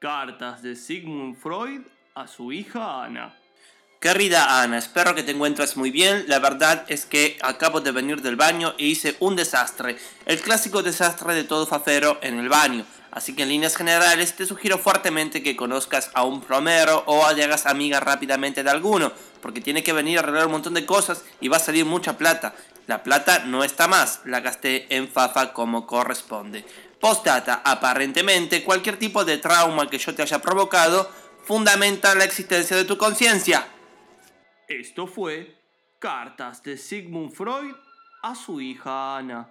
Cartas de Sigmund Freud a su hija Ana. Querida Ana, espero que te encuentres muy bien. La verdad es que acabo de venir del baño e hice un desastre. El clásico desastre de todo facero en el baño. Así que en líneas generales te sugiero fuertemente que conozcas a un plomero o hagas amiga rápidamente de alguno. Porque tiene que venir a arreglar un montón de cosas y va a salir mucha plata. La plata no está más, la gasté en Fafa como corresponde. Postdata, aparentemente cualquier tipo de trauma que yo te haya provocado fundamenta la existencia de tu conciencia. Esto fue Cartas de Sigmund Freud a su hija Ana.